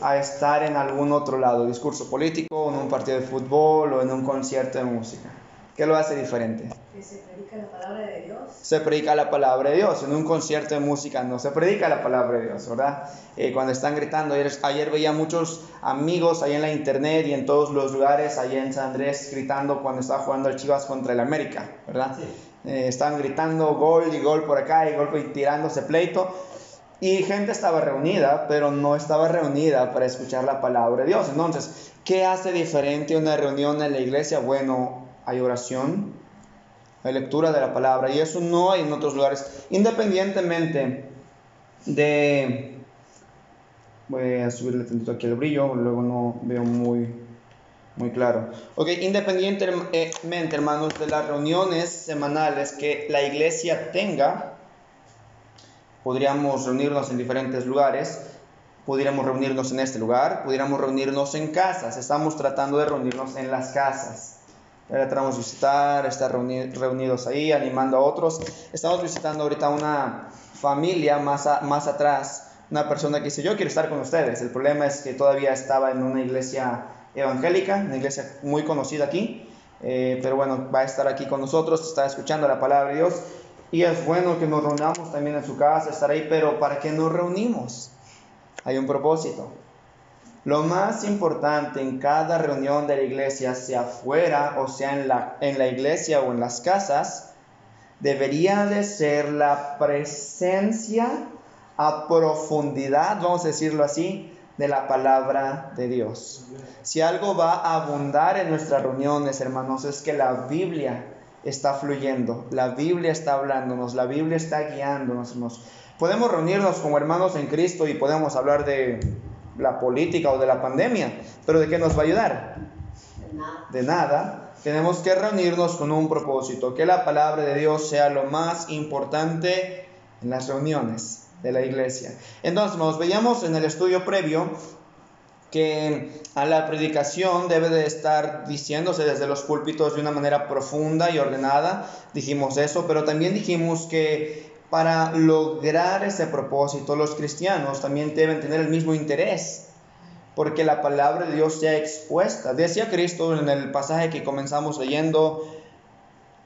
a estar en algún otro lado, discurso político, en un partido de fútbol o en un concierto de música. ¿Qué lo hace diferente? Que se predica la palabra de Dios. Se predica la palabra de Dios. En un concierto de música no se predica la palabra de Dios, ¿verdad? Eh, cuando están gritando, ayer, ayer, veía muchos amigos ahí en la internet y en todos los lugares, ahí en San Andrés, gritando cuando estaba jugando el Chivas contra el América, ¿verdad? Eh, estaban gritando gol y gol por acá y gol y tirándose pleito. Y gente estaba reunida, pero no estaba reunida para escuchar la palabra de Dios. Entonces, ¿qué hace diferente una reunión en la iglesia? Bueno, hay oración, hay lectura de la palabra, y eso no hay en otros lugares. Independientemente de... Voy a subirle tantito aquí el brillo, luego no veo muy, muy claro. Ok, independientemente, hermanos, de las reuniones semanales que la iglesia tenga, podríamos reunirnos en diferentes lugares, pudiéramos reunirnos en este lugar, pudiéramos reunirnos en casas. Estamos tratando de reunirnos en las casas. Tratamos de visitar, estar reunidos ahí, animando a otros. Estamos visitando ahorita una familia más, más atrás, una persona que dice, yo quiero estar con ustedes. El problema es que todavía estaba en una iglesia evangélica, una iglesia muy conocida aquí, eh, pero bueno, va a estar aquí con nosotros, está escuchando la palabra de Dios y es bueno que nos reunamos también en su casa, estar ahí, pero ¿para qué nos reunimos? Hay un propósito. Lo más importante en cada reunión de la iglesia, sea fuera o sea en la, en la iglesia o en las casas, debería de ser la presencia a profundidad, vamos a decirlo así, de la palabra de Dios. Si algo va a abundar en nuestras reuniones, hermanos, es que la Biblia está fluyendo, la Biblia está hablándonos, la Biblia está guiándonos. Podemos reunirnos como hermanos en Cristo y podemos hablar de la política o de la pandemia, pero ¿de qué nos va a ayudar? De nada. De nada. Tenemos que reunirnos con un propósito, que la palabra de Dios sea lo más importante en las reuniones de la iglesia. Entonces, nos veíamos en el estudio previo que a la predicación debe de estar diciéndose desde los púlpitos de una manera profunda y ordenada, dijimos eso, pero también dijimos que para lograr ese propósito los cristianos también deben tener el mismo interés, porque la palabra de Dios sea expuesta. Decía Cristo en el pasaje que comenzamos leyendo,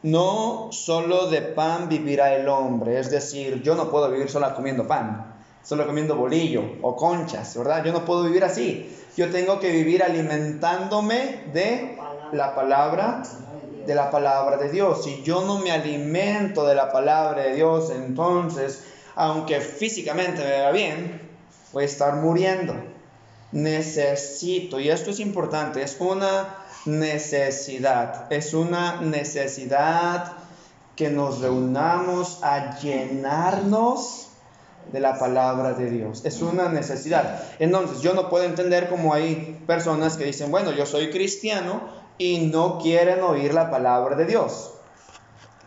no solo de pan vivirá el hombre, es decir, yo no puedo vivir solo comiendo pan, solo comiendo bolillo o conchas, ¿verdad? Yo no puedo vivir así. Yo tengo que vivir alimentándome de la palabra de la palabra de Dios. Si yo no me alimento de la palabra de Dios, entonces, aunque físicamente me vea bien, voy a estar muriendo. Necesito, y esto es importante, es una necesidad, es una necesidad que nos reunamos a llenarnos de la palabra de Dios. Es una necesidad. Entonces, yo no puedo entender cómo hay personas que dicen, bueno, yo soy cristiano y no quieren oír la palabra de Dios.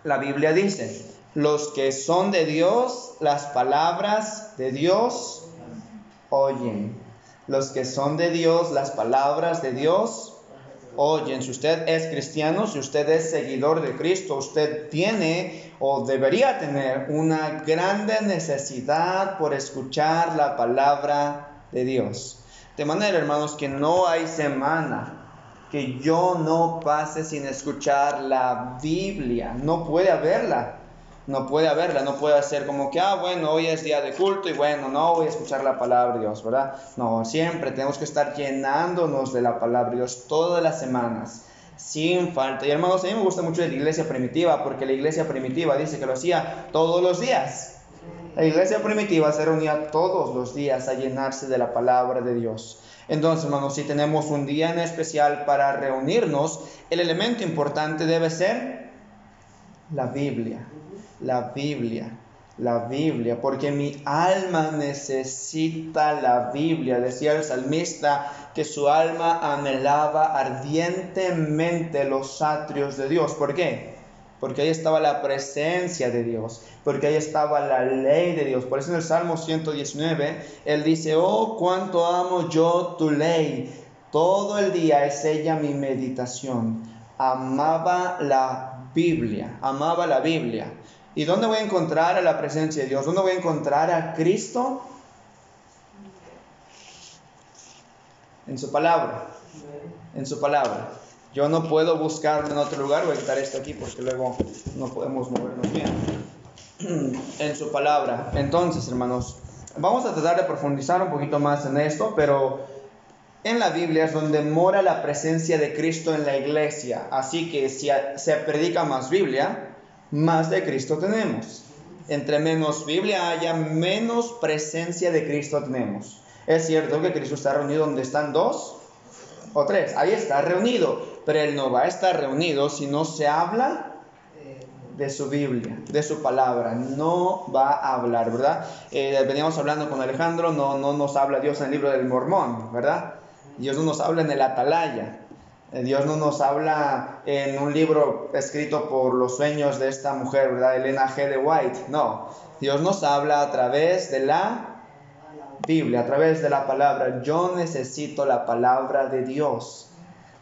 La Biblia dice, los que son de Dios, las palabras de Dios oyen. Los que son de Dios, las palabras de Dios oyen. Si usted es cristiano, si usted es seguidor de Cristo, usted tiene o debería tener una grande necesidad por escuchar la palabra de Dios. De manera, hermanos, que no hay semana que yo no pase sin escuchar la Biblia. No puede haberla. No puede haberla, no puede ser como que, ah, bueno, hoy es día de culto y bueno, no voy a escuchar la palabra de Dios, ¿verdad? No, siempre tenemos que estar llenándonos de la palabra de Dios todas las semanas sin falta. Y hermanos, a mí me gusta mucho la iglesia primitiva, porque la iglesia primitiva dice que lo hacía todos los días. La iglesia primitiva se reunía todos los días a llenarse de la palabra de Dios. Entonces, hermanos, si tenemos un día en especial para reunirnos, el elemento importante debe ser la Biblia. La Biblia la Biblia, porque mi alma necesita la Biblia. Decía el salmista que su alma anhelaba ardientemente los atrios de Dios. ¿Por qué? Porque ahí estaba la presencia de Dios, porque ahí estaba la ley de Dios. Por eso en el Salmo 119, él dice, oh, cuánto amo yo tu ley. Todo el día es ella mi meditación. Amaba la Biblia, amaba la Biblia. ¿Y dónde voy a encontrar a la presencia de Dios? ¿Dónde voy a encontrar a Cristo? En su palabra. En su palabra. Yo no puedo buscarlo en otro lugar, voy a quitar esto aquí porque luego no podemos movernos bien. En su palabra. Entonces, hermanos, vamos a tratar de profundizar un poquito más en esto, pero en la Biblia es donde mora la presencia de Cristo en la iglesia. Así que si se predica más Biblia, más de Cristo tenemos. Entre menos Biblia haya, menos presencia de Cristo tenemos. Es cierto que Cristo está reunido donde están dos o tres. Ahí está reunido. Pero Él no va a estar reunido si no se habla de su Biblia, de su palabra. No va a hablar, ¿verdad? Eh, veníamos hablando con Alejandro, no, no nos habla Dios en el libro del Mormón, ¿verdad? Dios no nos habla en el Atalaya. Eh, Dios no nos habla en un libro escrito por los sueños de esta mujer, ¿verdad? Elena G. de White. No, Dios nos habla a través de la Biblia, a través de la palabra. Yo necesito la palabra de Dios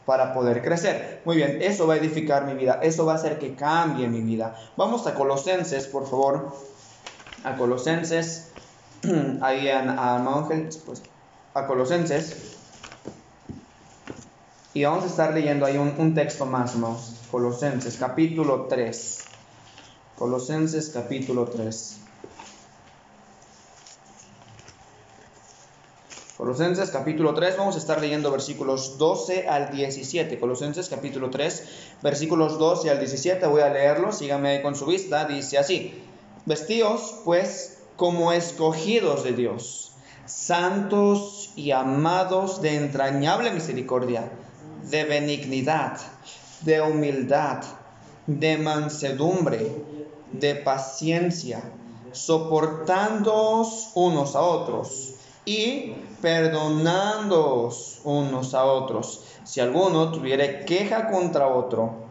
para poder crecer. Muy bien, eso va a edificar mi vida, eso va a hacer que cambie mi vida. Vamos a Colosenses, por favor. A Colosenses, ahí a pues, a Colosenses. Y vamos a estar leyendo ahí un, texto más, hermanos. Colosenses, capítulo 3. Colosenses, capítulo 3. Colosenses capítulo 3, vamos a estar leyendo versículos 12 al 17. Colosenses capítulo 3, versículos 12 al 17, voy a leerlo, síganme con su vista, dice así, vestíos pues como escogidos de Dios, santos y amados de entrañable misericordia, de benignidad, de humildad, de mansedumbre, de paciencia, soportándoos unos a otros y perdonándoos unos a otros. Si alguno tuviere queja contra otro,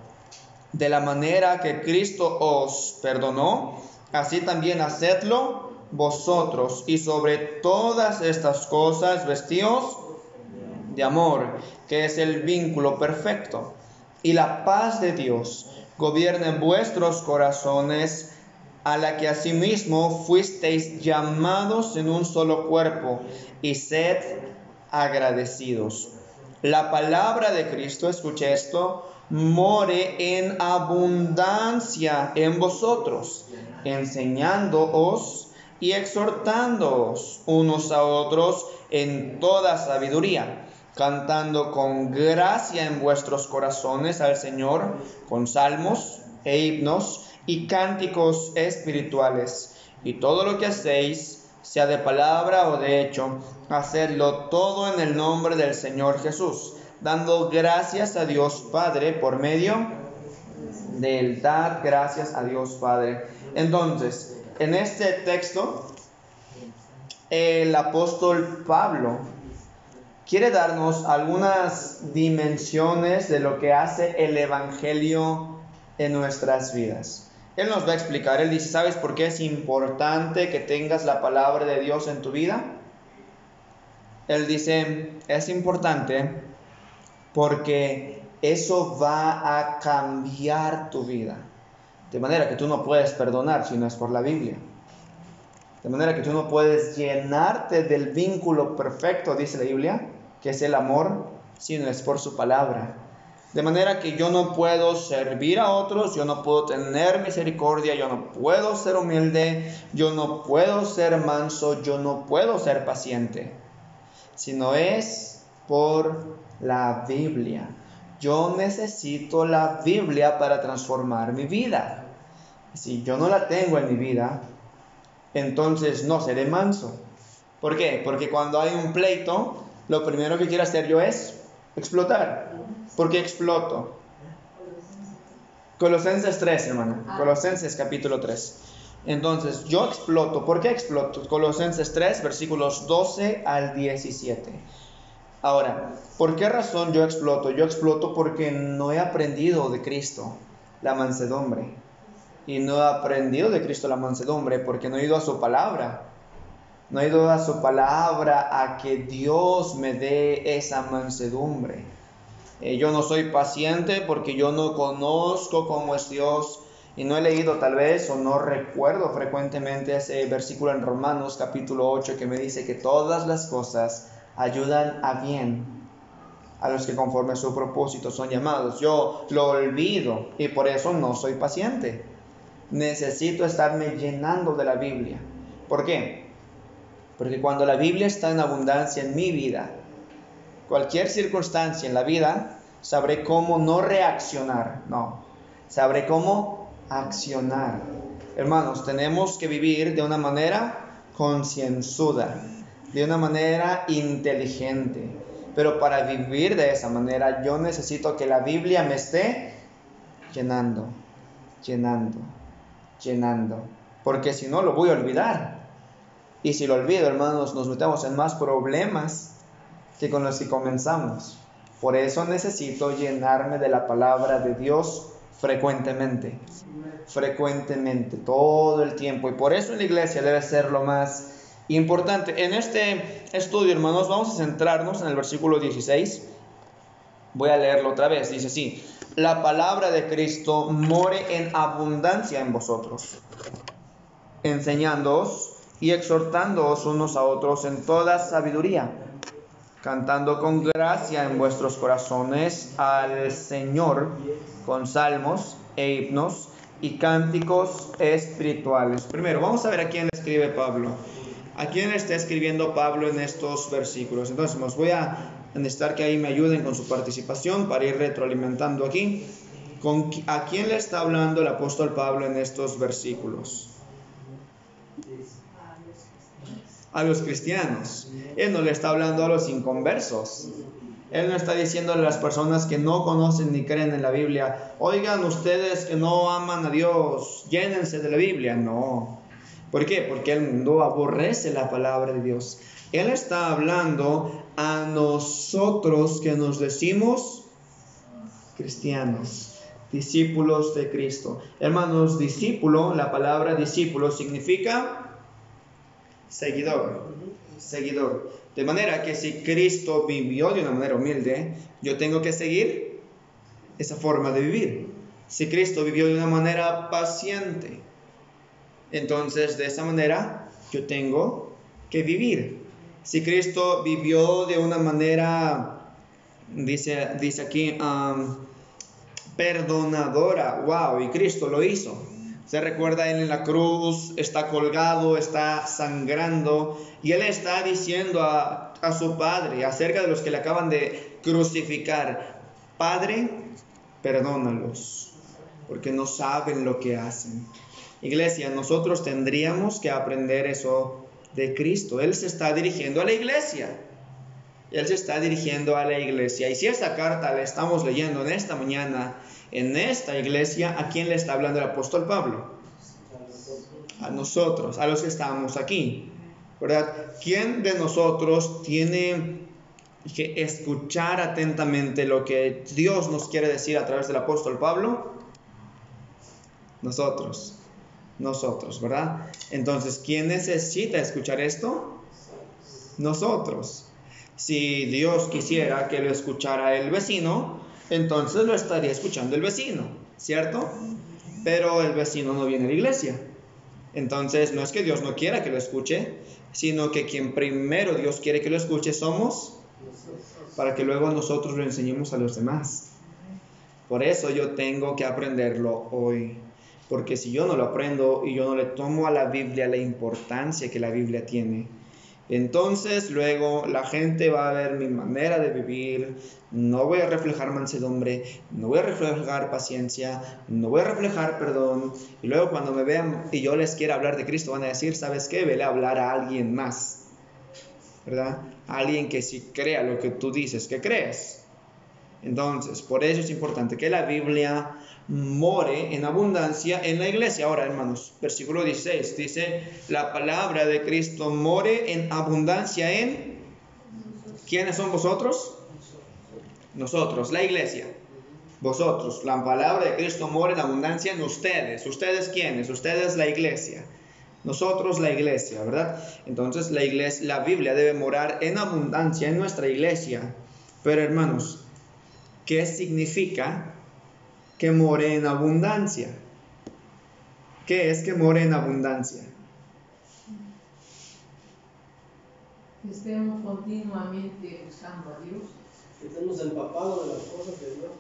de la manera que Cristo os perdonó, así también hacedlo vosotros. Y sobre todas estas cosas vestíos de amor, que es el vínculo perfecto. Y la paz de Dios gobierne vuestros corazones a la que asimismo fuisteis llamados en un solo cuerpo, y sed agradecidos. La palabra de Cristo, escuche esto, more en abundancia en vosotros, enseñándoos y exhortándoos unos a otros en toda sabiduría, cantando con gracia en vuestros corazones al Señor, con salmos e himnos, y cánticos espirituales. Y todo lo que hacéis, sea de palabra o de hecho, hacedlo todo en el nombre del Señor Jesús, dando gracias a Dios Padre por medio del dar gracias a Dios Padre. Entonces, en este texto, el apóstol Pablo quiere darnos algunas dimensiones de lo que hace el Evangelio en nuestras vidas. Él nos va a explicar, él dice, ¿sabes por qué es importante que tengas la palabra de Dios en tu vida? Él dice, es importante porque eso va a cambiar tu vida. De manera que tú no puedes perdonar si no es por la Biblia. De manera que tú no puedes llenarte del vínculo perfecto, dice la Biblia, que es el amor, si no es por su palabra. De manera que yo no puedo servir a otros, yo no puedo tener misericordia, yo no puedo ser humilde, yo no puedo ser manso, yo no puedo ser paciente, sino es por la Biblia. Yo necesito la Biblia para transformar mi vida. Si yo no la tengo en mi vida, entonces no seré manso. ¿Por qué? Porque cuando hay un pleito, lo primero que quiero hacer yo es explotar. ¿Por qué exploto? Colosenses 3, hermano. Ah. Colosenses capítulo 3. Entonces, yo exploto. ¿Por qué exploto? Colosenses 3, versículos 12 al 17. Ahora, ¿por qué razón yo exploto? Yo exploto porque no he aprendido de Cristo la mansedumbre. Y no he aprendido de Cristo la mansedumbre porque no he ido a su palabra. No he ido a su palabra a que Dios me dé esa mansedumbre. Eh, yo no soy paciente porque yo no conozco cómo es Dios y no he leído tal vez o no recuerdo frecuentemente ese versículo en Romanos capítulo 8 que me dice que todas las cosas ayudan a bien a los que conforme a su propósito son llamados. Yo lo olvido y por eso no soy paciente. Necesito estarme llenando de la Biblia. ¿Por qué? Porque cuando la Biblia está en abundancia en mi vida, cualquier circunstancia en la vida, sabré cómo no reaccionar, no, sabré cómo accionar. Hermanos, tenemos que vivir de una manera concienzuda, de una manera inteligente. Pero para vivir de esa manera yo necesito que la Biblia me esté llenando, llenando, llenando. Porque si no lo voy a olvidar. Y si lo olvido, hermanos, nos metemos en más problemas que con los que comenzamos. Por eso necesito llenarme de la palabra de Dios frecuentemente, frecuentemente, todo el tiempo. Y por eso en la iglesia debe ser lo más importante. En este estudio, hermanos, vamos a centrarnos en el versículo 16. Voy a leerlo otra vez. Dice así, la palabra de Cristo more en abundancia en vosotros, enseñándoos y exhortándoos unos a otros en toda sabiduría, cantando con gracia en vuestros corazones al Señor con salmos e himnos y cánticos espirituales. Primero, vamos a ver a quién escribe Pablo. ¿A quién está escribiendo Pablo en estos versículos? Entonces, nos voy a necesitar que ahí me ayuden con su participación para ir retroalimentando aquí. ¿Con, ¿A quién le está hablando el apóstol Pablo en estos versículos? A los cristianos. Él no le está hablando a los inconversos. Él no está diciendo a las personas que no conocen ni creen en la Biblia, oigan ustedes que no aman a Dios, llénense de la Biblia. No. ¿Por qué? Porque el mundo aborrece la palabra de Dios. Él está hablando a nosotros que nos decimos cristianos, discípulos de Cristo. Hermanos, discípulo, la palabra discípulo significa seguidor, seguidor. De manera que si Cristo vivió de una manera humilde, yo tengo que seguir esa forma de vivir. Si Cristo vivió de una manera paciente, entonces de esa manera yo tengo que vivir. Si Cristo vivió de una manera, dice, dice aquí, perdonadora, wow, y Cristo lo hizo. Se recuerda él en la cruz, está colgado, está sangrando, y él está diciendo a, a su padre acerca de los que le acaban de crucificar, Padre, perdónalos, porque no saben lo que hacen. Iglesia, nosotros tendríamos que aprender eso de Cristo. Él se está dirigiendo a la iglesia. Él se está dirigiendo a la iglesia. Y si esta carta la estamos leyendo en esta mañana, en esta iglesia, ¿a quién le está hablando el apóstol Pablo? A nosotros, a los que estamos aquí. ¿Verdad? ¿Quién de nosotros tiene que escuchar atentamente lo que Dios nos quiere decir a través del apóstol Pablo? Nosotros nosotros, ¿verdad? Entonces, ¿quién necesita escuchar esto? Nosotros. Si Dios quisiera que lo escuchara el vecino, entonces lo estaría escuchando el vecino, ¿cierto? Pero el vecino no viene a la iglesia. Entonces, no es que Dios no quiera que lo escuche, sino que quien primero Dios quiere que lo escuche somos para que luego nosotros lo enseñemos a los demás. Por eso yo tengo que aprenderlo hoy. Porque si yo no lo aprendo y yo no le tomo a la Biblia la importancia que la Biblia tiene, entonces luego la gente va a ver mi manera de vivir, no voy a reflejar mansedumbre, no voy a reflejar paciencia, no voy a reflejar perdón. Y luego cuando me vean y yo les quiera hablar de Cristo van a decir, ¿sabes qué? Vele a hablar a alguien más, ¿verdad? Alguien que sí crea lo que tú dices que crees. Entonces, por eso es importante que la Biblia more en abundancia en la iglesia. Ahora, hermanos, versículo 16 dice, la palabra de Cristo more en abundancia en... ¿Quiénes son vosotros? Nosotros, la iglesia. Vosotros, la palabra de Cristo more en abundancia en ustedes. ¿Ustedes quiénes? Ustedes la iglesia. Nosotros la iglesia, ¿verdad? Entonces la iglesia, la Biblia debe morar en abundancia en nuestra iglesia. Pero hermanos, ¿qué significa que more en abundancia. ¿Qué es que more en abundancia? Que estemos continuamente buscando a Dios. Que estemos empapados de las cosas de Dios.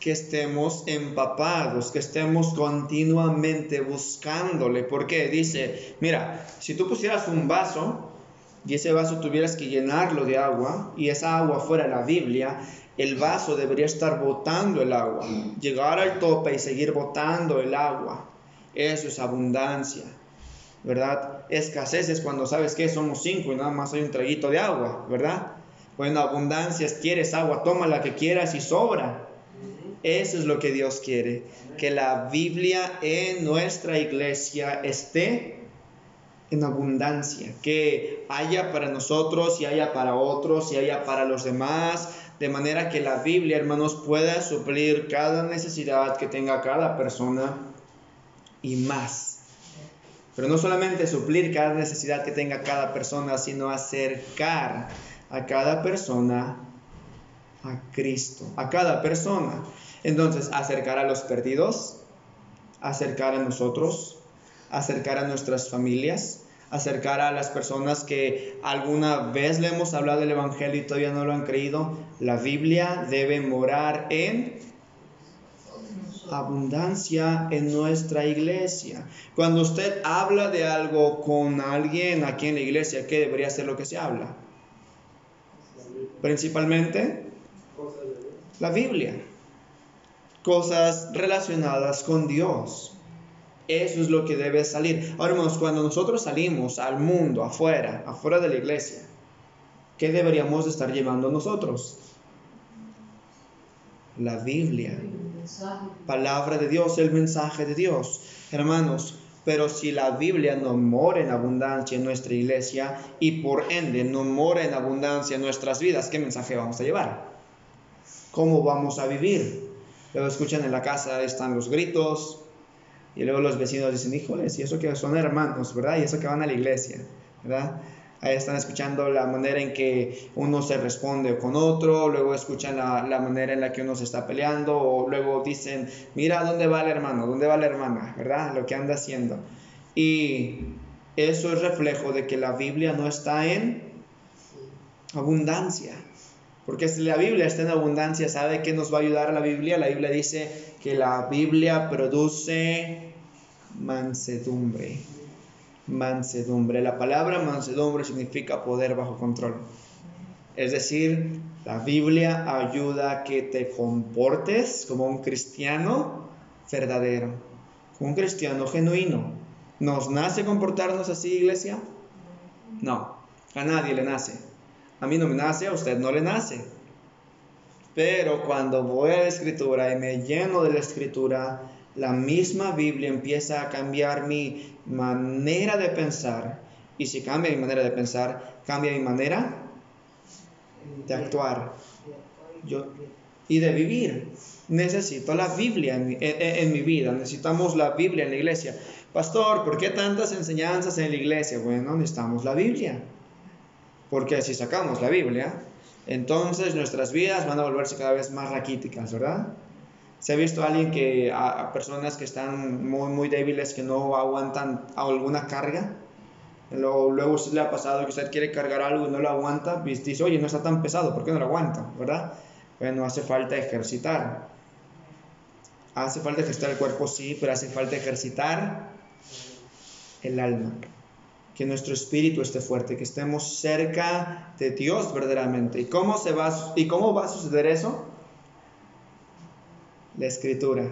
Que estemos empapados, que estemos continuamente buscándole. Porque dice, mira, si tú pusieras un vaso y ese vaso tuvieras que llenarlo de agua y esa agua fuera la Biblia, el vaso debería estar botando el agua, llegar al tope y seguir botando el agua. Eso es abundancia, ¿verdad? Escasez es cuando sabes que somos cinco y nada más hay un traguito de agua, ¿verdad? Bueno, abundancia es quieres agua, toma la que quieras y sobra. Eso es lo que Dios quiere, que la Biblia en nuestra iglesia esté en abundancia, que haya para nosotros y haya para otros y haya para los demás, de manera que la Biblia, hermanos, pueda suplir cada necesidad que tenga cada persona y más. Pero no solamente suplir cada necesidad que tenga cada persona, sino acercar a cada persona a Cristo, a cada persona. Entonces, acercar a los perdidos, acercar a nosotros, acercar a nuestras familias, acercar a las personas que alguna vez le hemos hablado del Evangelio y todavía no lo han creído. La Biblia debe morar en abundancia en nuestra iglesia. Cuando usted habla de algo con alguien aquí en la iglesia, ¿qué debería ser lo que se habla? Principalmente la Biblia. Cosas relacionadas con Dios. Eso es lo que debe salir. Ahora, hermanos, cuando nosotros salimos al mundo, afuera, afuera de la iglesia, ¿qué deberíamos estar llevando nosotros? La Biblia. Palabra de Dios, el mensaje de Dios. Hermanos, pero si la Biblia no mora en abundancia en nuestra iglesia y por ende no mora en abundancia en nuestras vidas, ¿qué mensaje vamos a llevar? ¿Cómo vamos a vivir? Luego escuchan en la casa, están los gritos, y luego los vecinos dicen, híjoles, y eso que son hermanos, ¿verdad? Y eso que van a la iglesia, ¿verdad? Ahí están escuchando la manera en que uno se responde con otro, luego escuchan la, la, manera en la que uno se está peleando, o luego dicen, mira, ¿dónde va el hermano? ¿Dónde va la hermana? ¿Verdad? Lo que anda haciendo. Y eso es reflejo de que la Biblia no está en abundancia. Porque la Biblia está en abundancia, ¿sabe qué nos va a ayudar la Biblia? La Biblia dice que la Biblia produce mansedumbre mansedumbre. La palabra mansedumbre significa poder bajo control. Es decir, la Biblia ayuda a que te comportes como un cristiano verdadero, un cristiano genuino. ¿Nos nace comportarnos así, iglesia? No, a nadie le nace. A mí no me nace, a usted no le nace. Pero cuando voy a la escritura y me lleno de la escritura, la misma Biblia empieza a cambiar mi manera de pensar. Y si cambia mi manera de pensar, cambia mi manera de actuar Yo, y de vivir. Necesito la Biblia en mi, en mi, vida, necesitamos la Biblia en la iglesia. Pastor, ¿por qué tantas enseñanzas en la iglesia? Bueno, necesitamos la Biblia. Porque si sacamos la Biblia, entonces nuestras vidas van a volverse cada vez más raquíticas, ¿verdad? Se ha visto a alguien que, a, personas que están muy, muy débiles, que no aguantan alguna carga. Luego, luego le ha pasado que usted quiere cargar algo y no lo aguanta, y dice, oye, no está tan pesado, ¿por qué no lo aguanta? ¿Verdad? Bueno, hace falta ejercitar. Hace falta ejercitar el cuerpo, sí, pero hace falta ejercitar el alma. Que nuestro espíritu esté fuerte, que estemos cerca de Dios verdaderamente. ¿Y cómo, se va, ¿Y cómo va a suceder eso? la escritura.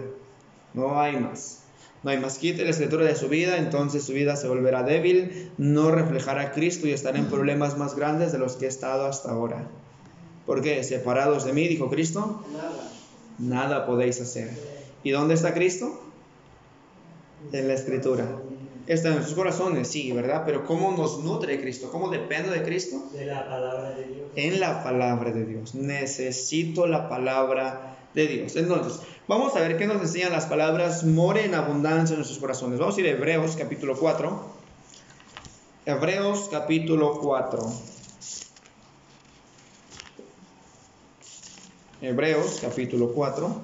No hay más. No hay más. Quite la escritura de su vida, entonces su vida se volverá débil, no reflejará a Cristo y estará en problemas más grandes de los que he estado hasta ahora. ¿Por qué? Separados de mí, dijo Cristo, nada, nada podéis hacer. ¿Y dónde está Cristo? En la escritura. Está en nuestros corazones, sí, ¿verdad? Pero ¿cómo nos nutre Cristo? ¿Cómo dependo de Cristo? De la palabra de Dios. En la palabra de Dios. Necesito la palabra de Dios. Entonces, vamos a ver qué nos enseñan las palabras more en abundancia en nuestros corazones. Vamos a ir a Hebreos capítulo 4. Hebreos capítulo 4. Hebreos capítulo 4.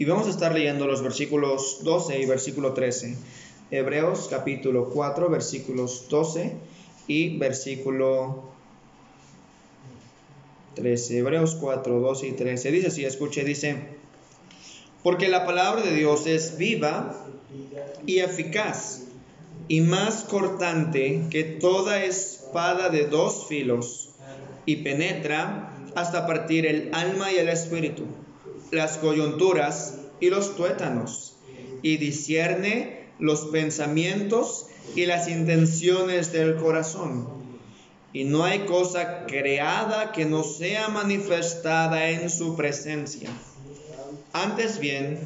Y vamos a estar leyendo los versículos 12 y versículo 13. Hebreos capítulo 4, versículos 12 y versículo 13. Hebreos 4, 12 y 13. Dice así, escuche, dice, porque la palabra de Dios es viva y eficaz y más cortante que toda espada de dos filos y penetra hasta partir el alma y el espíritu, las coyunturas y los tuétanos, y discierne los pensamientos y las intenciones del corazón. Y no hay cosa creada que no sea manifestada en su presencia. Antes bien,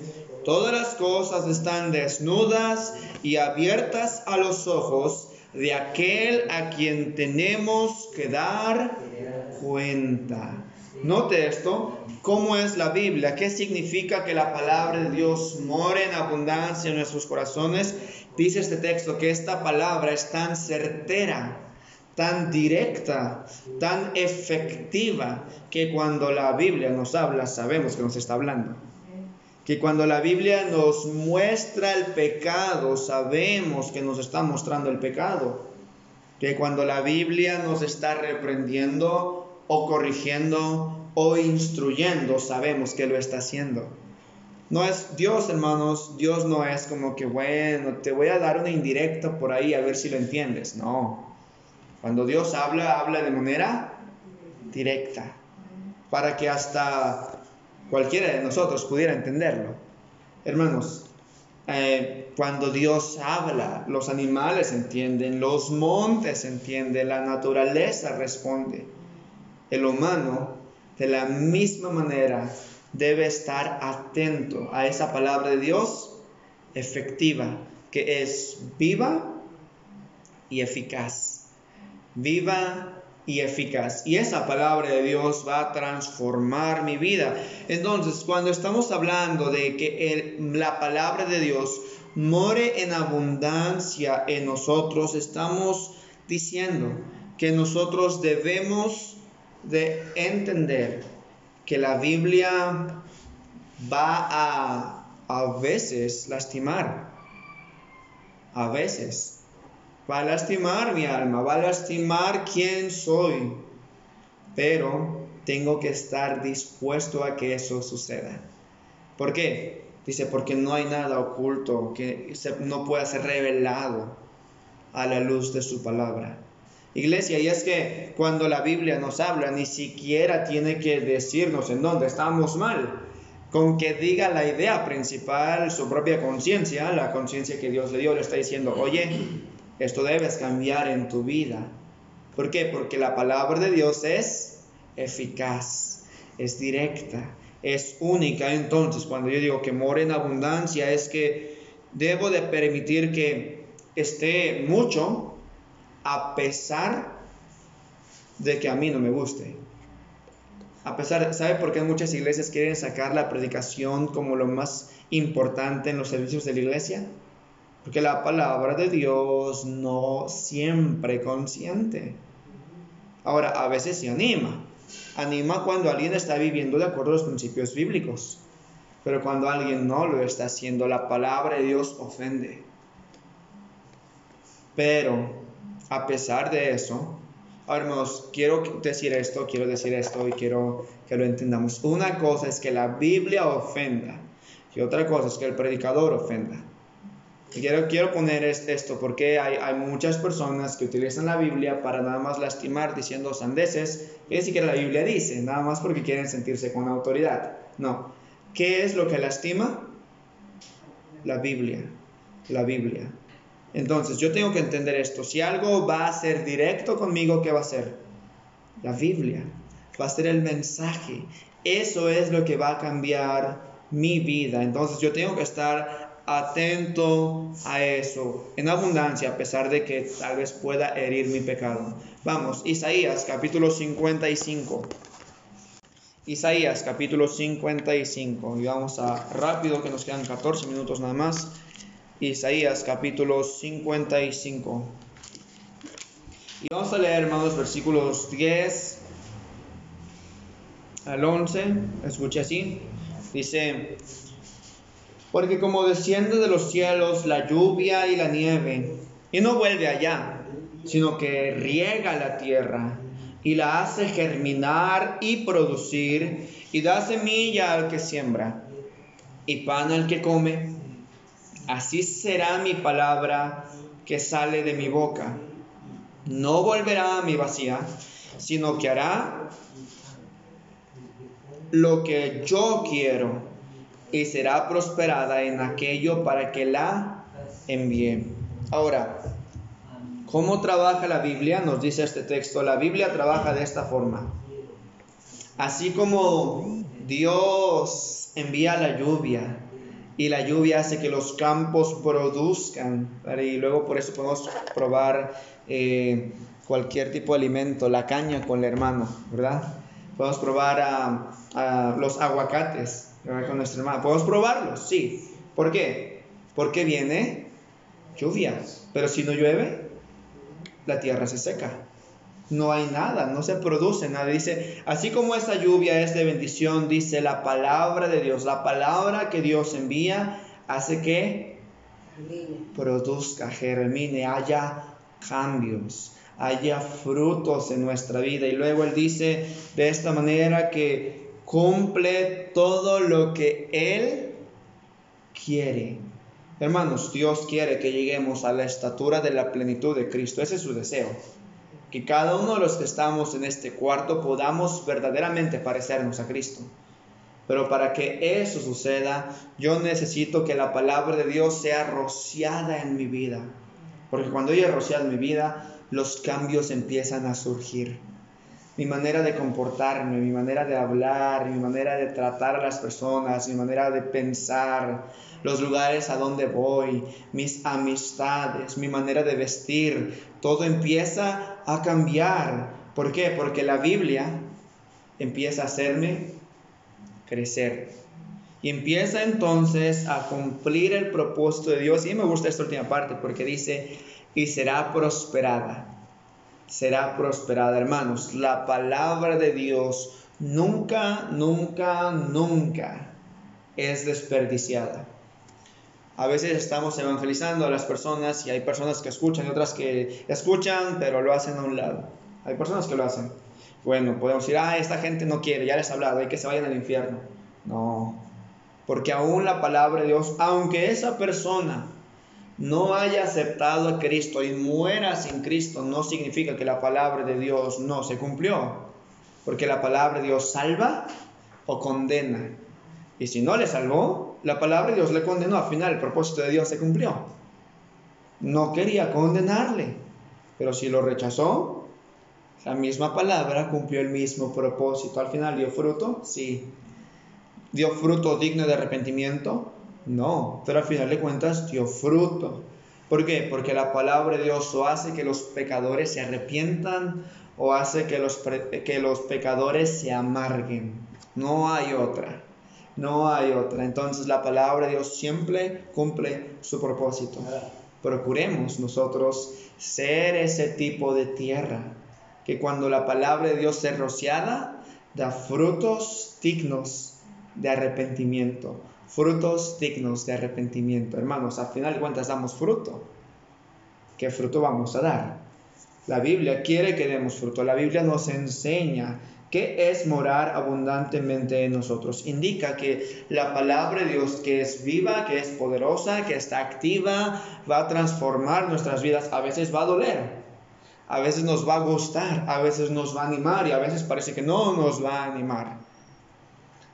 todas las cosas están desnudas y abiertas a los ojos de aquel a quien tenemos que dar cuenta. Note esto, ¿cómo es la Biblia? ¿Qué significa que la palabra de Dios more en abundancia en nuestros corazones? Dice este texto que esta palabra es tan certera, tan directa, tan efectiva, que cuando la Biblia nos habla sabemos que nos está hablando. Que cuando la Biblia nos muestra el pecado, sabemos que nos está mostrando el pecado. Que cuando la Biblia nos está reprendiendo, o corrigiendo o instruyendo, sabemos que lo está haciendo. No es Dios, hermanos, Dios no es como que, bueno, te voy a dar una indirecta por ahí a ver si lo entiendes. No. Cuando Dios habla, habla de manera directa, para que hasta cualquiera de nosotros pudiera entenderlo. Hermanos, eh, cuando Dios habla, los animales entienden, los montes entienden, la naturaleza responde el humano de la misma manera debe estar atento a esa palabra de Dios efectiva, que es viva y eficaz. Viva y eficaz. Y esa palabra de Dios va a transformar mi vida. Entonces, cuando estamos hablando de que la palabra de Dios more en abundancia en nosotros, estamos diciendo que nosotros debemos de entender que la Biblia va a a veces lastimar, a veces va a lastimar mi alma, va a lastimar quién soy, pero tengo que estar dispuesto a que eso suceda. ¿Por qué? Dice, porque no hay nada oculto que no pueda ser revelado a la luz de su palabra. Iglesia, y es que cuando la Biblia nos habla, ni siquiera tiene que decirnos en dónde estamos mal. Con que diga la idea principal, su propia conciencia, la conciencia que Dios le dio, le está diciendo, oye, esto debes cambiar en tu vida. ¿Por qué? Porque la palabra de Dios es eficaz, es directa, es única. Entonces, cuando yo digo que more en abundancia, es que debo de permitir que esté mucho a pesar de que a mí no me guste. A pesar, ¿sabe por qué muchas iglesias quieren sacar la predicación como lo más importante en los servicios de la iglesia? Porque la palabra de Dios no siempre consciente. Ahora, a veces se anima. Anima cuando alguien está viviendo de acuerdo a los principios bíblicos. Pero cuando alguien no lo está haciendo, la palabra de Dios ofende. Pero a pesar de eso, hermanos, quiero decir esto, quiero decir esto y quiero que lo entendamos. Una cosa es que la Biblia ofenda y otra cosa es que el predicador ofenda. Y quiero, quiero poner esto porque hay, hay, muchas personas que utilizan la Biblia para nada más lastimar diciendo sandeces que ni siquiera la Biblia dice, nada más porque quieren sentirse con autoridad. No. ¿Qué es lo que lastima? La Biblia. La Biblia. Entonces, yo tengo que entender esto. Si algo va a ser directo conmigo, ¿qué va a ser? La Biblia. Va a ser el mensaje. Eso es lo que va a cambiar mi vida. Entonces, yo tengo que estar atento a eso en abundancia, a pesar de que tal vez pueda herir mi pecado. Vamos, Isaías capítulo 55. Isaías capítulo 55. Y vamos a rápido, que nos quedan 14 minutos nada más. Isaías capítulo 55. Y vamos a leer, hermanos, versículos 10 al 11. Escuche así. Dice, porque como desciende de los cielos la lluvia y la nieve, y no vuelve allá, sino que riega la tierra, y la hace germinar y producir y da semilla al que siembra y pan al que come. Así será mi palabra que sale de mi boca. No volverá a mi vacía, sino que hará lo que yo quiero y será prosperada en aquello para que la envíe. Ahora, ¿cómo trabaja la Biblia? Nos dice este texto. La Biblia trabaja de esta forma. Así como Dios envía la lluvia y la lluvia hace que los campos produzcan, y luego por eso podemos probar eh, cualquier tipo de alimento, la caña con el hermano, ¿verdad? Podemos probar a, los aguacates con nuestro hermano. Podemos probarlos, sí. ¿Por qué? Porque viene lluvia. Pero si no llueve, la tierra se seca. No hay nada, no se produce nada. Dice, así como esa lluvia es de bendición, dice la palabra de Dios, la palabra que Dios envía hace que produzca, germine, haya cambios haya frutos en nuestra vida. Y luego Él dice de esta manera que cumple todo lo que Él quiere. Hermanos, Dios quiere que lleguemos a la estatura de la plenitud de Cristo. Ese es su deseo. Que cada uno de los que estamos en este cuarto podamos verdaderamente parecernos a Cristo. Pero para que eso suceda, yo necesito que la palabra de Dios sea rociada en mi vida. Porque cuando ella es rociada en mi vida, los cambios empiezan a surgir. Mi manera de comportarme, mi manera de hablar, mi manera de tratar a las personas, mi manera de pensar, los lugares a donde voy, mis amistades, mi manera de vestir, todo empieza a cambiar. ¿Por qué? Porque la Biblia empieza a hacerme crecer. Y empieza entonces a cumplir el propósito de Dios. Y me gusta esta última parte porque dice, y será prosperada. Será prosperada, hermanos. La palabra de Dios nunca, nunca, nunca es desperdiciada. A veces estamos evangelizando a las personas y hay personas que escuchan y otras que escuchan pero lo hacen a un lado. Hay personas que lo hacen. Bueno, podemos decir, ah, esta gente no quiere, ya les he hablado, hay que se vayan al infierno. No, porque aún la palabra de Dios, aunque esa persona no haya aceptado a Cristo y muera sin Cristo, no significa que la palabra de Dios no se cumplió. Porque la palabra de Dios salva o condena. Y si no le salvó, la palabra de Dios le condenó. Al final el propósito de Dios se cumplió. No quería condenarle. Pero si lo rechazó, la misma palabra cumplió el mismo propósito. Al final dio fruto, sí. Dio fruto digno de arrepentimiento, no, pero al final de cuentas dio fruto. ¿Por qué? Porque la palabra de Dios o hace que los pecadores se arrepientan o hace que los, que los pecadores se amarguen. No hay otra. No hay otra. Entonces la palabra de Dios siempre cumple su propósito. Procuremos nosotros ser ese tipo de tierra que cuando la palabra de Dios es rociada, da frutos dignos de arrepentimiento frutos dignos de arrepentimiento. Hermanos, al final de cuentas damos fruto. ¿Qué fruto vamos a dar? La Biblia quiere que demos fruto. La Biblia nos enseña qué es morar abundantemente en nosotros. Indica que la palabra de Dios que es viva, que es poderosa, que está activa, va a transformar nuestras vidas. A veces va a doler. A veces nos va a gustar, a veces nos va a animar y a veces parece que no nos va a animar.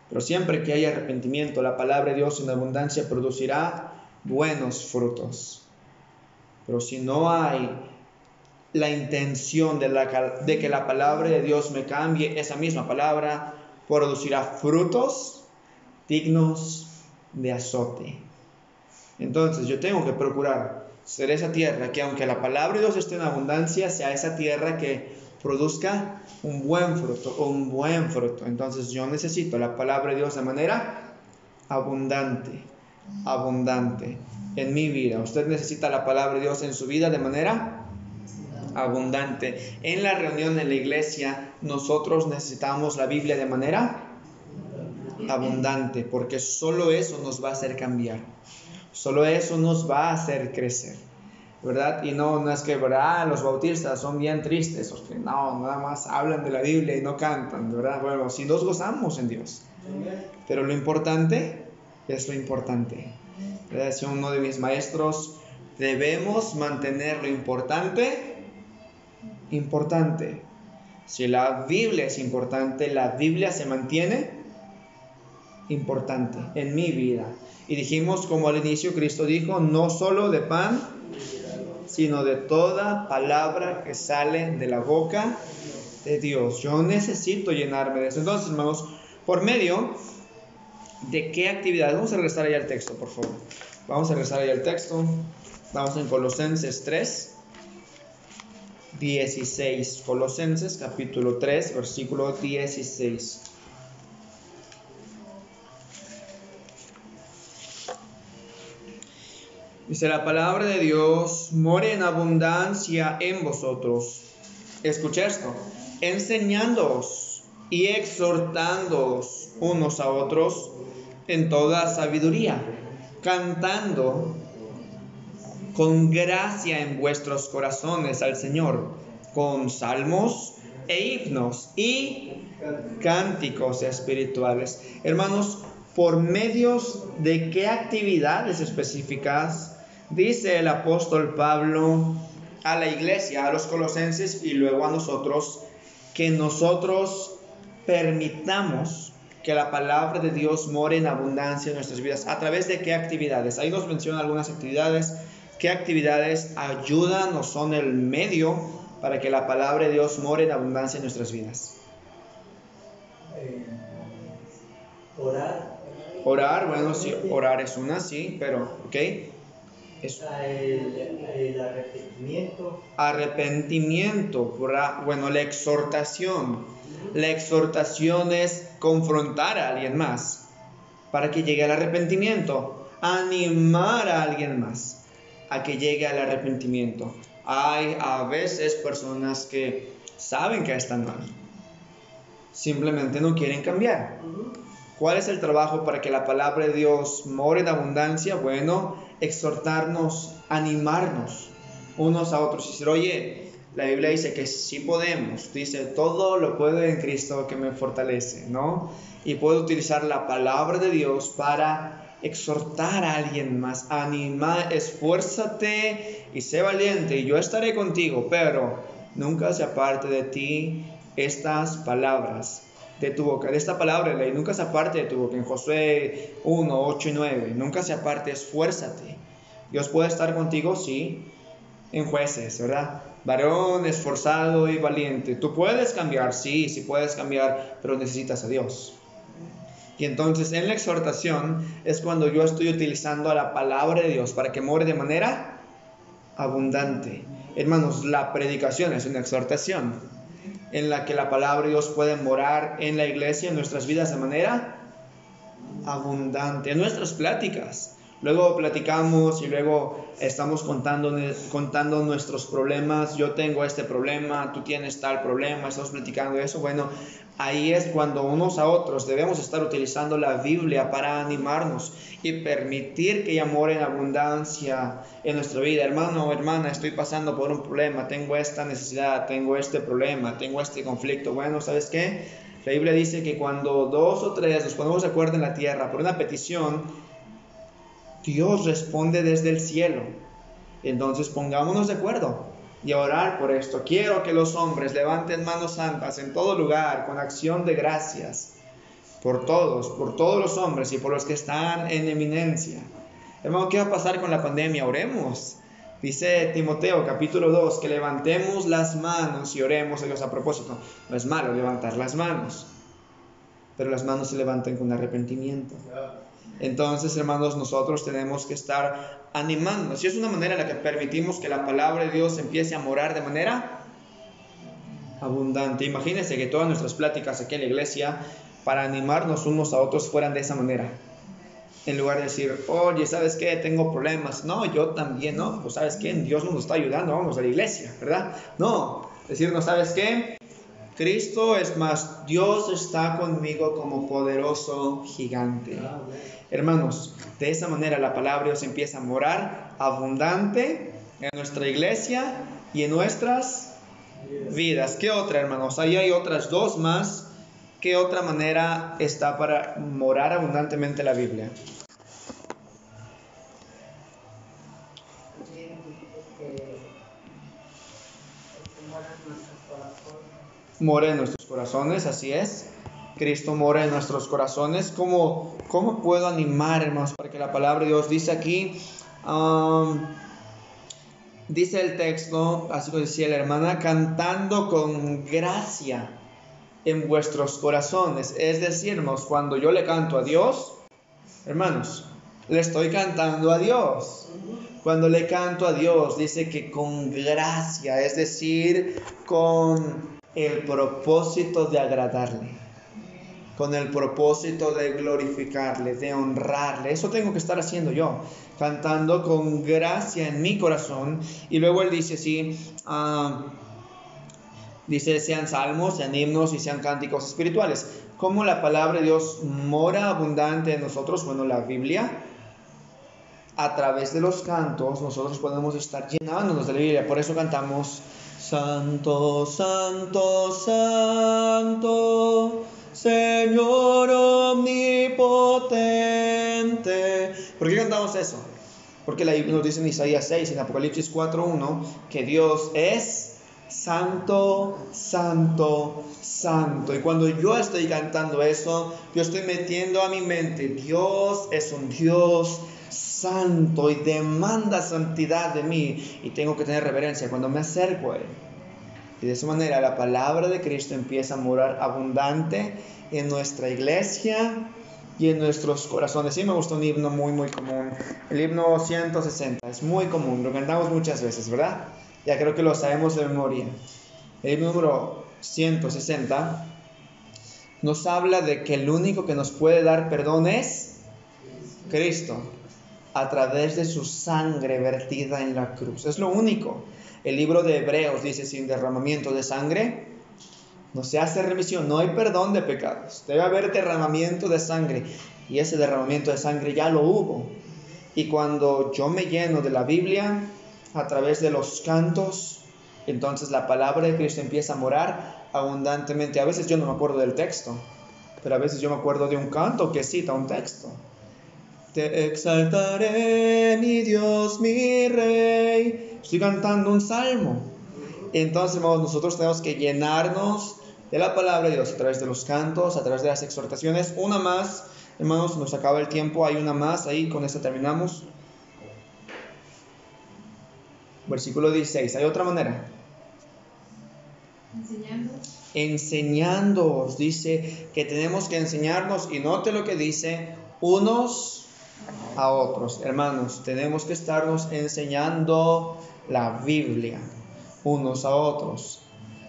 Pero siempre que haya arrepentimiento, la palabra de Dios en abundancia producirá buenos frutos. Pero si no hay la intención de, de, que la palabra de Dios me cambie, esa misma palabra producirá frutos dignos de azote. Entonces yo tengo que procurar ser esa tierra que aunque la palabra de Dios esté en abundancia, sea esa tierra que produzca un buen fruto, un buen fruto. Entonces yo necesito la palabra de Dios de manera abundante, abundante en mi vida. Usted necesita la palabra de Dios en su vida de manera abundante. En la reunión en la iglesia nosotros necesitamos la Biblia de manera abundante, porque solo eso nos va a hacer cambiar. Solo eso nos va a hacer crecer. ¿verdad? Y no, no es que, ¿verdad? Los bautistas son bien tristes, porque no, nada más hablan de la Biblia y no cantan, ¿verdad? Bueno, si nos gozamos en Dios. Pero lo importante es lo importante. Decía uno de mis maestros, debemos mantener lo importante importante. Si la Biblia es importante, la Biblia se mantiene importante en mi vida. Y dijimos, como al inicio Cristo dijo, no solo de pan, sino de toda palabra que sale de la boca de Dios. Yo necesito llenarme de eso. Entonces, hermanos, por medio de qué actividad, vamos a regresar ahí al texto, por favor. Vamos a regresar ahí al texto. Vamos en Colosenses 3. 16. Colosenses capítulo 3, versículo 16. Dice la palabra de Dios, more en abundancia en vosotros. Escucha esto, enseñándoos y exhortándoos unos a otros en toda sabiduría, cantando con gracia en vuestros corazones al Señor, con salmos e himnos y cánticos espirituales. Hermanos, por medios de qué actividades específicas dice el apóstol Pablo a la iglesia, a los colosenses y luego a nosotros, que nosotros permitamos que la palabra de Dios more en abundancia en nuestras vidas. ¿A través de qué actividades? Ahí nos menciona algunas actividades ¿Qué actividades ayudan o son el medio para que la palabra de Dios more en abundancia en nuestras vidas? Eh, orar. Orar, bueno, sí, orar es una, sí, pero, ¿ok? El, el, arrepentimiento. Arrepentimiento, bueno, la exhortación. La exhortación es confrontar a alguien más para que llegue al arrepentimiento, animar a alguien más a que llegue al arrepentimiento. Hay a veces personas que saben que están mal, simplemente no quieren cambiar. ¿Cuál es el trabajo para que la palabra de Dios more en abundancia? Bueno, exhortarnos, animarnos unos a otros y decir, oye, la Biblia dice que sí podemos, dice, todo lo puedo en Cristo que me fortalece, ¿no? Y puedo utilizar la palabra de Dios para exhortar a alguien más, animar, esfuérzate y sé valiente y yo estaré contigo, pero nunca se aparte de ti estas palabras de tu boca, de esta palabra ley, nunca se aparte de tu boca, en Josué 1, 8 y 9, nunca se aparte, esfuérzate. Dios puede estar contigo, sí, en jueces, ¿verdad? Varón esforzado y valiente. Tú puedes cambiar, sí, sí puedes cambiar, pero necesitas a Dios. Y entonces en la exhortación es cuando yo estoy utilizando la palabra de Dios para que more de manera abundante. Hermanos, la predicación es una exhortación en la que la palabra de Dios puede morar en la iglesia, en nuestras vidas de manera abundante, en nuestras pláticas. Luego platicamos y luego estamos contando, contando nuestros problemas. Yo tengo este problema, tú tienes tal problema, estamos platicando eso. Bueno, ahí es cuando unos a otros debemos estar utilizando la Biblia para animarnos y permitir que ella more en abundancia en nuestra vida. Hermano o hermana, estoy pasando por un problema, tengo esta necesidad, tengo este problema, tengo este conflicto. Bueno, ¿sabes qué? La Biblia dice que cuando dos o tres nos ponemos de acuerdo en la tierra por una petición, Dios responde desde el cielo. Entonces pongámonos de acuerdo y orar por esto. Quiero que los hombres levanten manos santas en todo lugar con acción de gracias por todos, por todos los hombres y por los que están en eminencia. Hermano, ¿qué va a pasar con la pandemia? Oremos. Dice Timoteo capítulo 2 que levantemos las manos y oremos a a propósito. No es malo levantar las manos, pero las manos se levantan con arrepentimiento. Entonces, hermanos, nosotros tenemos que estar animándonos. Y es una manera en la que permitimos que la palabra de Dios empiece a morar de manera abundante. Imagínense que todas nuestras pláticas aquí en la iglesia, para animarnos unos a otros, fueran de esa manera. En lugar de decir, oye, ¿sabes qué? Tengo problemas. No, yo también, ¿no? Pues, ¿sabes qué? Dios nos está ayudando, vamos a la iglesia, ¿verdad? No, decirnos, ¿sabes qué? Cristo es más, Dios está conmigo como poderoso gigante. Hermanos, de esa manera la palabra Dios empieza a morar abundante en nuestra iglesia y en nuestras vidas. ¿Qué otra, hermanos? Ahí hay otras dos más. ¿Qué otra manera está para morar abundantemente la Biblia? Mora en nuestros corazones, así es. Cristo mora en nuestros corazones. ¿Cómo, cómo puedo animar, hermanos, para que la palabra de Dios dice aquí? Dice el texto, así como decía la hermana, cantando con gracia en vuestros corazones. Es decir, hermanos, cuando yo le canto a Dios, hermanos, le estoy cantando a Dios. Cuando le canto a Dios, dice que con gracia, es decir, con el propósito de agradarle, con el propósito de glorificarle, de honrarle. Eso tengo que estar haciendo yo, cantando con gracia en mi corazón. Y luego él dice así, ah, dice, sean salmos, sean himnos y sean cánticos espirituales. ¿Cómo la palabra de Dios mora abundante en nosotros? Bueno, la Biblia a través de los cantos nosotros podemos estar llenándonos de la Biblia. Por eso cantamos Santo, Santo, Santo, Señor omnipotente. ¿Por qué cantamos eso? Porque nos dice en Isaías 6, en Apocalipsis 4.1, que Dios es santo, santo, santo. Y cuando yo estoy cantando eso, yo estoy metiendo a mi mente, Dios es un Dios santo y demanda santidad de mí y tengo que tener reverencia cuando me acerco. Y de esa manera la palabra de Cristo empieza a morar abundante en nuestra iglesia y en nuestros corazones. Sí me gusta un himno muy, muy común. El himno 160 es muy común, lo cantamos muchas veces, ¿verdad? Ya creo que lo sabemos de memoria. El himno número 160 nos habla de que el único que nos puede dar perdón es Cristo a través de su sangre vertida en la cruz. Es lo único. El libro de Hebreos dice, sin derramamiento de sangre, no se hace remisión, no hay perdón de pecados. Debe haber derramamiento de sangre. Y ese derramamiento de sangre ya lo hubo. Y cuando yo me lleno de la Biblia, a través de los cantos, entonces la palabra de Cristo empieza a morar abundantemente. A veces yo no me acuerdo del texto, pero a veces yo me acuerdo de un canto que cita un texto. Te exaltaré, mi Dios, mi Rey. Estoy cantando un salmo. Entonces, hermanos, nosotros tenemos que llenarnos de la palabra de Dios a través de los cantos, a través de las exhortaciones. Una más, hermanos, nos acaba el tiempo. Hay una más ahí, con esta terminamos. Versículo 16. Hay otra manera. Enseñando. Enseñándoos. Dice que tenemos que enseñarnos y note lo que dice unos a otros. Hermanos, tenemos que estarnos enseñando la Biblia unos a otros.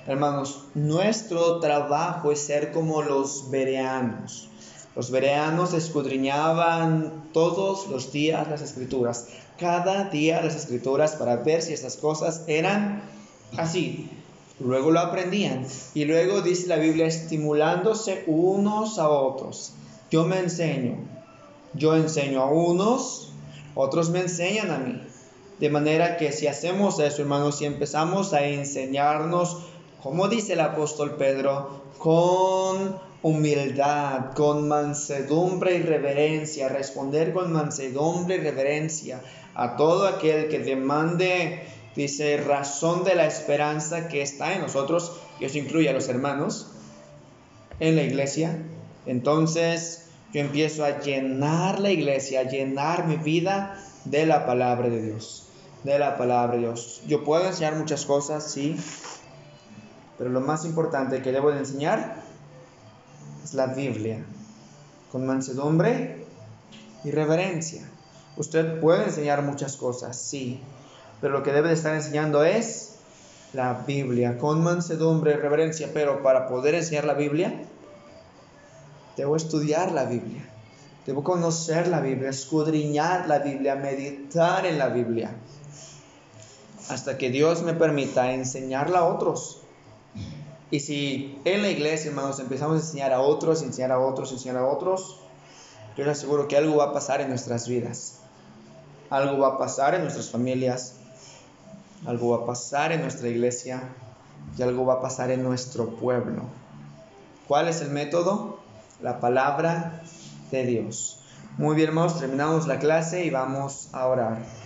Hermanos, nuestro trabajo es ser como los bereanos. Los bereanos escudriñaban todos los días las escrituras, cada día las escrituras para ver si estas cosas eran así. Luego lo aprendían y luego dice la Biblia estimulándose unos a otros. Yo me enseño, yo enseño a unos, otros me enseñan a mí. De manera que si hacemos eso, hermanos, si empezamos a enseñarnos, como dice el apóstol Pedro, con humildad, con mansedumbre y reverencia, responder con mansedumbre y reverencia a todo aquel que demande, dice, razón de la esperanza que está en nosotros, y eso incluye a los hermanos en la iglesia, entonces yo empiezo a llenar la iglesia, a llenar mi vida de la palabra de Dios, de la palabra de Dios. Yo puedo enseñar muchas cosas, sí, pero lo más importante que debo de enseñar es la Biblia, con mansedumbre y reverencia. Usted puede enseñar muchas cosas, sí, pero lo que debe de estar enseñando es la Biblia, con mansedumbre y reverencia, pero para poder enseñar la Biblia, Debo estudiar la Biblia. Debo conocer la Biblia, escudriñar la Biblia, meditar en la Biblia. Hasta que Dios me permita enseñarla a otros. Y si en la iglesia, hermanos, empezamos a enseñar a otros, enseñar a otros, enseñar a otros, yo les aseguro que algo va a pasar en nuestras vidas. Algo va a pasar en nuestras familias. algo va a pasar en nuestra iglesia y algo va a pasar en nuestro pueblo. ¿Cuál es el método? La palabra de Dios. Muy bien, hermanos, terminamos la clase y vamos a orar.